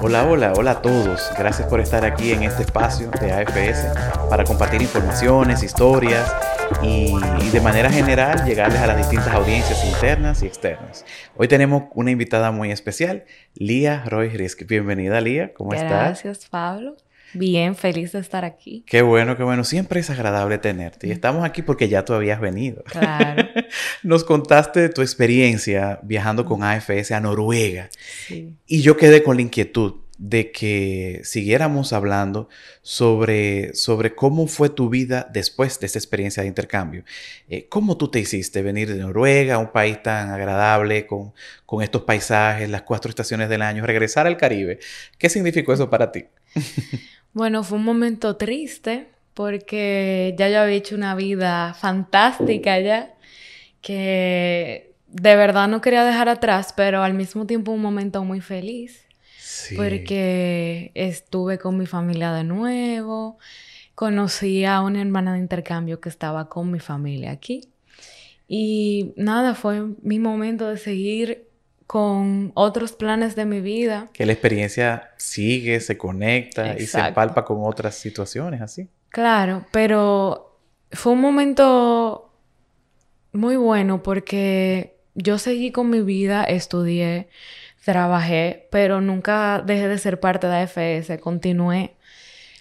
Hola, hola, hola a todos. Gracias por estar aquí en este espacio de AFS para compartir informaciones, historias y, de manera general llegarles a las distintas audiencias internas y externas. Hoy tenemos una invitada muy especial, Lía Roy Risk. Bienvenida, Lía. ¿Cómo estás? Gracias, Pablo. Bien, feliz de estar aquí. Qué bueno, qué bueno. Siempre es agradable tenerte. Y estamos aquí porque ya tú habías venido. Claro. Nos contaste tu experiencia viajando con AFS a Noruega. Sí. Y yo quedé con la inquietud de que siguiéramos hablando sobre, sobre cómo fue tu vida después de esta experiencia de intercambio. Eh, ¿Cómo tú te hiciste venir de Noruega, un país tan agradable, con, con estos paisajes, las cuatro estaciones del año, regresar al Caribe? ¿Qué significó eso para ti? Bueno, fue un momento triste porque ya yo había hecho una vida fantástica ya, que de verdad no quería dejar atrás, pero al mismo tiempo un momento muy feliz. Sí. Porque estuve con mi familia de nuevo, conocí a una hermana de intercambio que estaba con mi familia aquí. Y nada, fue mi momento de seguir con otros planes de mi vida. Que la experiencia sigue, se conecta y se palpa con otras situaciones, así. Claro, pero fue un momento muy bueno porque yo seguí con mi vida, estudié, trabajé, pero nunca dejé de ser parte de AFS, continué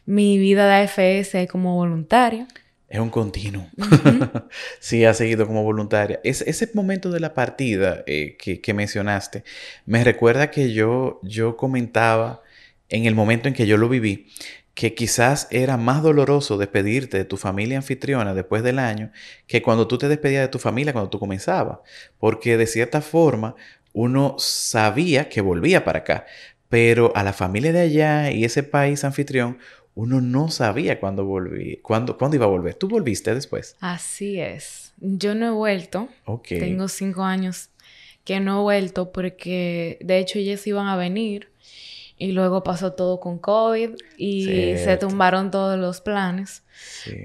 mi vida de AFS como voluntaria. Es un continuo. sí, ha seguido como voluntaria. Es, ese momento de la partida eh, que, mencionaste me recuerda que yo, yo comentaba en el momento en que yo lo viví que quizás era más doloroso despedirte de tu familia anfitriona después del año que cuando tú te despedías de tu familia cuando tú comenzabas. Porque de cierta forma uno sabía que volvía para acá, pero a la familia de allá y ese país anfitrión uno no sabía cuándo volví, cuándo, cuándo iba a volver. ¿Tú volviste después? Así es. Yo no he vuelto. Ok. Tengo cinco años que no he vuelto porque de hecho ellos iban a venir y luego pasó todo con COVID y se tumbaron todos los planes.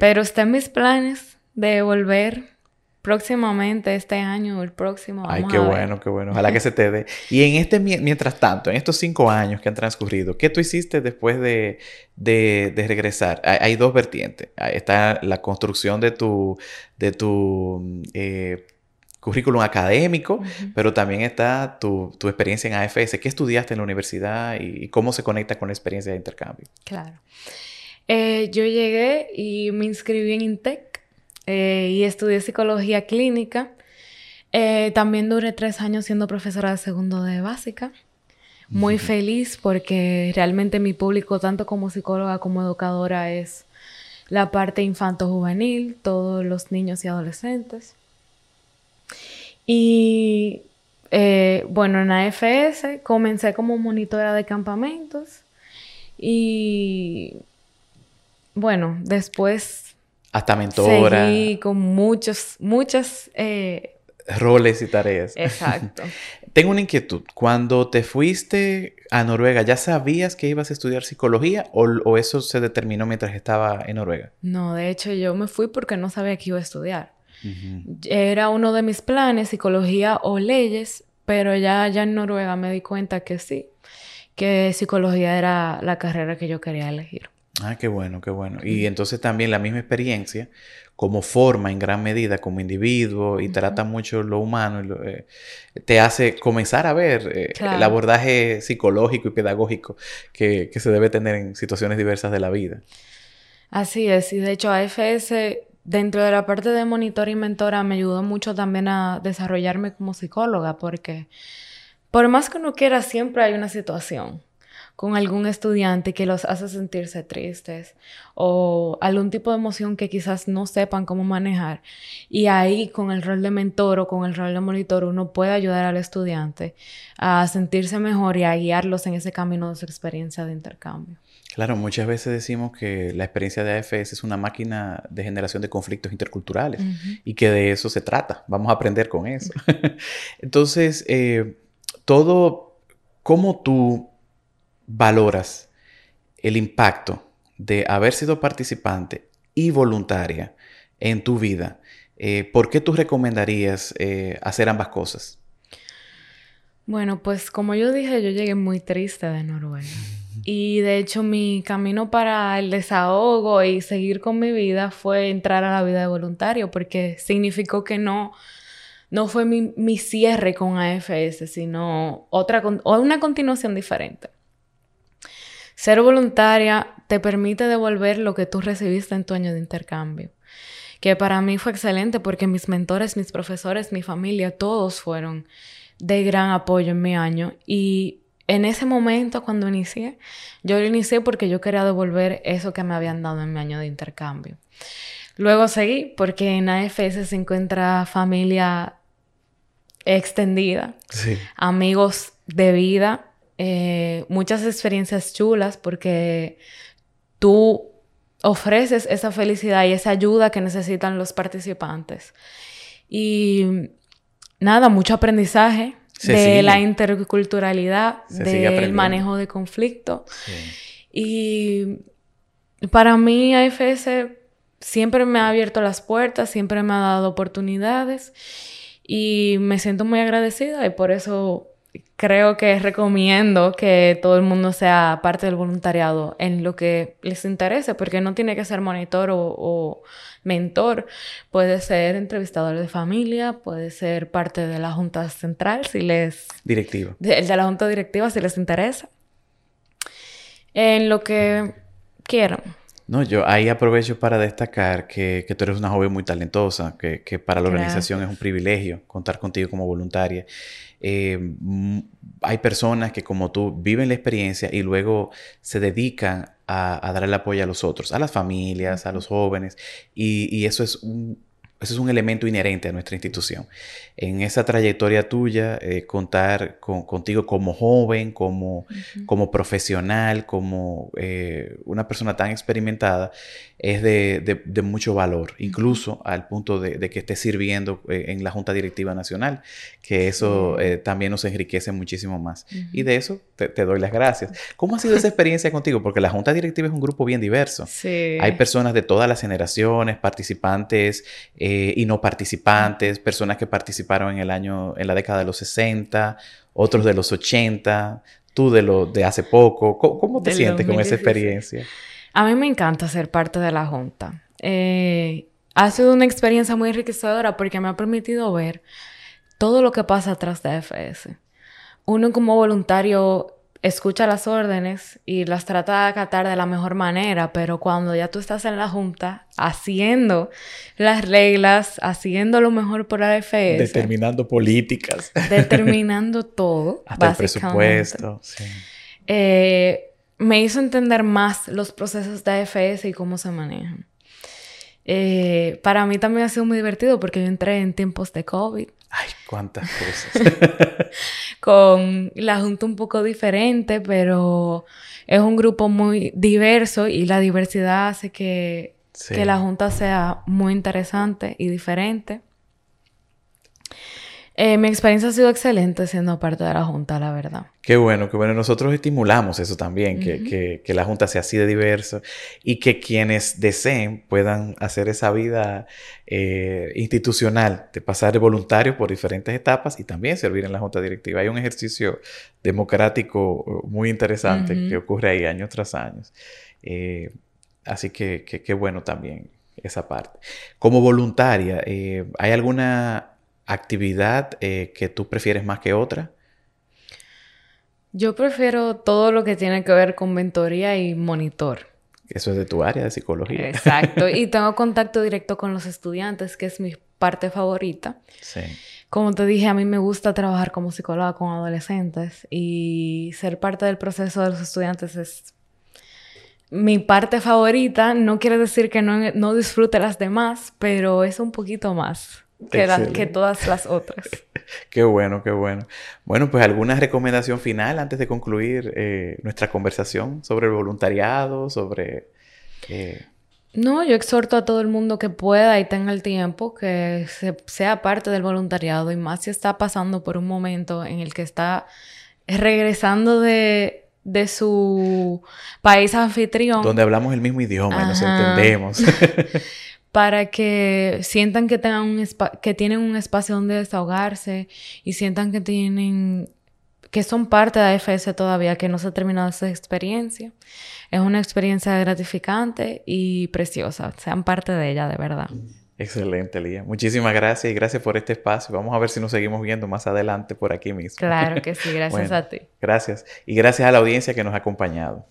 Pero está en mis planes de volver próximamente este año el próximo. Ay, qué bueno, qué bueno. Ojalá que se te dé. Y en este, mientras tanto, en estos cinco años que han transcurrido, ¿qué tú hiciste después de, regresar? Hay, dos vertientes. está la construcción de tu, de tu eh, currículum académico, pero también está tu, experiencia en AFS. ¿Qué estudiaste en la universidad y, cómo se conecta con la experiencia de intercambio? Claro. Eh, yo llegué y me inscribí en INTEC eh, y estudié psicología clínica. Eh, también duré tres años siendo profesora de segundo de básica. Muy feliz porque realmente mi público, tanto como psicóloga como educadora, es la parte infanto-juvenil, todos los niños y adolescentes. Y eh, bueno, en AFS comencé como monitora de campamentos y bueno, después hasta mentora. Sí, con muchos, muchas... Eh, roles y tareas. Exacto. Tengo una inquietud. Cuando te fuiste a Noruega, ¿ya sabías que ibas a estudiar psicología o, eso se determinó mientras estaba en Noruega? No, de hecho yo me fui porque no sabía que iba a estudiar. Era uno de mis planes, psicología o leyes, pero ya, ya en Noruega me di cuenta que sí, que psicología era la carrera que yo quería elegir. Ah, qué bueno, qué bueno. Y entonces también la misma experiencia como forma en gran medida como individuo y trata mucho lo humano, eh, te hace comenzar a ver eh, el abordaje psicológico y pedagógico que, que, se debe tener en situaciones diversas de la vida. Así es, y de hecho AFS dentro de la parte de monitor y mentora me ayudó mucho también a desarrollarme como psicóloga porque por más que uno quiera siempre hay una situación con algún estudiante que los hace sentirse tristes o algún tipo de emoción que quizás no sepan cómo manejar. Y ahí con el rol de mentor o con el rol de monitor uno puede ayudar al estudiante a sentirse mejor y a guiarlos en ese camino de su experiencia de intercambio. Claro, muchas veces decimos que la experiencia de AFS es una máquina de generación de conflictos interculturales y que de eso se trata. Vamos a aprender con eso. Entonces, eh, todo, ¿cómo tú valoras el impacto de haber sido participante y voluntaria en tu vida, eh, ¿por qué tú recomendarías eh, hacer ambas cosas? Bueno, pues como yo dije, yo llegué muy triste de Noruega. Y de hecho mi camino para el desahogo y seguir con mi vida fue entrar a la vida de voluntario porque significó que no, no fue mi, mi cierre con AFS, sino otra, o una continuación diferente. Ser voluntaria te permite devolver lo que tú recibiste en tu año de intercambio, que para mí fue excelente porque mis mentores, mis profesores, mi familia, todos fueron de gran apoyo en mi año y en ese momento cuando inicié, yo lo inicié porque yo quería devolver eso que me habían dado en mi año de intercambio. Luego seguí porque en AFS se encuentra familia extendida, amigos de vida, eh, muchas experiencias chulas porque tú ofreces esa felicidad y esa ayuda que necesitan los participantes. Y nada, mucho aprendizaje, de la interculturalidad, del manejo de conflicto. Y para mí AFS siempre me ha abierto las puertas, siempre me ha dado oportunidades y me siento muy agradecida y por eso creo que recomiendo que todo el mundo sea parte del voluntariado en lo que les interese, porque no tiene que ser monitor o, mentor, puede ser entrevistador de familia, puede ser parte de la junta central si les... Directiva. De, de la junta directiva si les interesa. En lo que quieran. No, yo ahí aprovecho para destacar que, tú eres una joven muy talentosa, que, para la organización es un privilegio contar contigo como voluntaria. Eh, hay personas que como tú viven la experiencia y luego se dedican a, dar el apoyo a los otros, a las familias, a los jóvenes, y eso es un, eso es un elemento inherente a nuestra institución. En esa trayectoria tuya, eh, contar contigo como joven, como, como profesional, como eh, una persona tan experimentada, es de, mucho valor, incluso al punto de, que estés sirviendo eh, en la Junta Directiva Nacional, que eso también nos enriquece muchísimo más. Y de eso te, doy las gracias. ¿Cómo ha sido esa experiencia contigo? Porque la Junta Directiva es un grupo bien diverso. Hay personas de todas las generaciones, participantes. Eh, y no participantes, personas que participaron en el año, en la década de los 60, otros de los 80, tú de lo de hace poco. ¿Cómo, te sientes con esa experiencia? A mí me encanta ser parte de la Junta. Eh, ha sido una experiencia muy enriquecedora porque me ha permitido ver todo lo que pasa atrás de FS. Uno como voluntario escucha las órdenes y las trata de acatar de la mejor manera, pero cuando ya tú estás en la junta haciendo las reglas, haciendo lo mejor por AFS. Determinando políticas. Determinando todo. Hasta el presupuesto. Eh, me hizo entender más los procesos de AFS y cómo se manejan. Eh, para mí también ha sido muy divertido porque yo entré en tiempos de COVID. Ay, cuántas cosas. Con la Junta un poco diferente, pero es un grupo muy diverso y la diversidad hace que, que la Junta sea muy interesante y diferente. Eh, mi experiencia ha sido excelente siendo parte de la Junta, la verdad. Qué bueno, qué bueno. Nosotros estimulamos eso también, que, la Junta sea así de diversa y que quienes deseen puedan hacer esa vida eh, institucional, de pasar de voluntario por diferentes etapas y también servir en la Junta Directiva. Hay un ejercicio democrático uh, muy interesante que ocurre ahí año tras año. Eh, así que qué bueno también esa parte. Como voluntaria, ¿hay alguna actividad eh, que tú prefieres más que otra? Yo prefiero todo lo que tiene que ver con mentoría y monitor. Eso es de tu área de psicología. Exacto. Y tengo contacto directo con los estudiantes, que es mi parte favorita. Sí. Como te dije, a mí me gusta trabajar como psicóloga con adolescentes y ser parte del proceso de los estudiantes es mi parte favorita. No quiere decir que no, no disfrute las demás, pero es un poquito más que, todas las otras. qué bueno, qué bueno. Bueno, pues alguna recomendación final antes de concluir eh, nuestra conversación sobre el voluntariado, sobre... Eh, no, yo exhorto a todo el mundo que pueda y tenga el tiempo que sea parte del voluntariado y más si está pasando por un momento en el que está regresando de, de su país anfitrión. Donde hablamos el mismo idioma y nos entendemos. para que sientan que, tengan un que tienen un espacio donde desahogarse y sientan que tienen que son parte de AFS todavía, que no se ha terminado esa experiencia. Es una experiencia gratificante y preciosa. Sean parte de ella, de verdad. Excelente, Lía. Muchísimas gracias y gracias por este espacio. Vamos a ver si nos seguimos viendo más adelante por aquí mismo. Claro que sí, gracias a ti. Gracias. Y gracias a la audiencia que nos ha acompañado.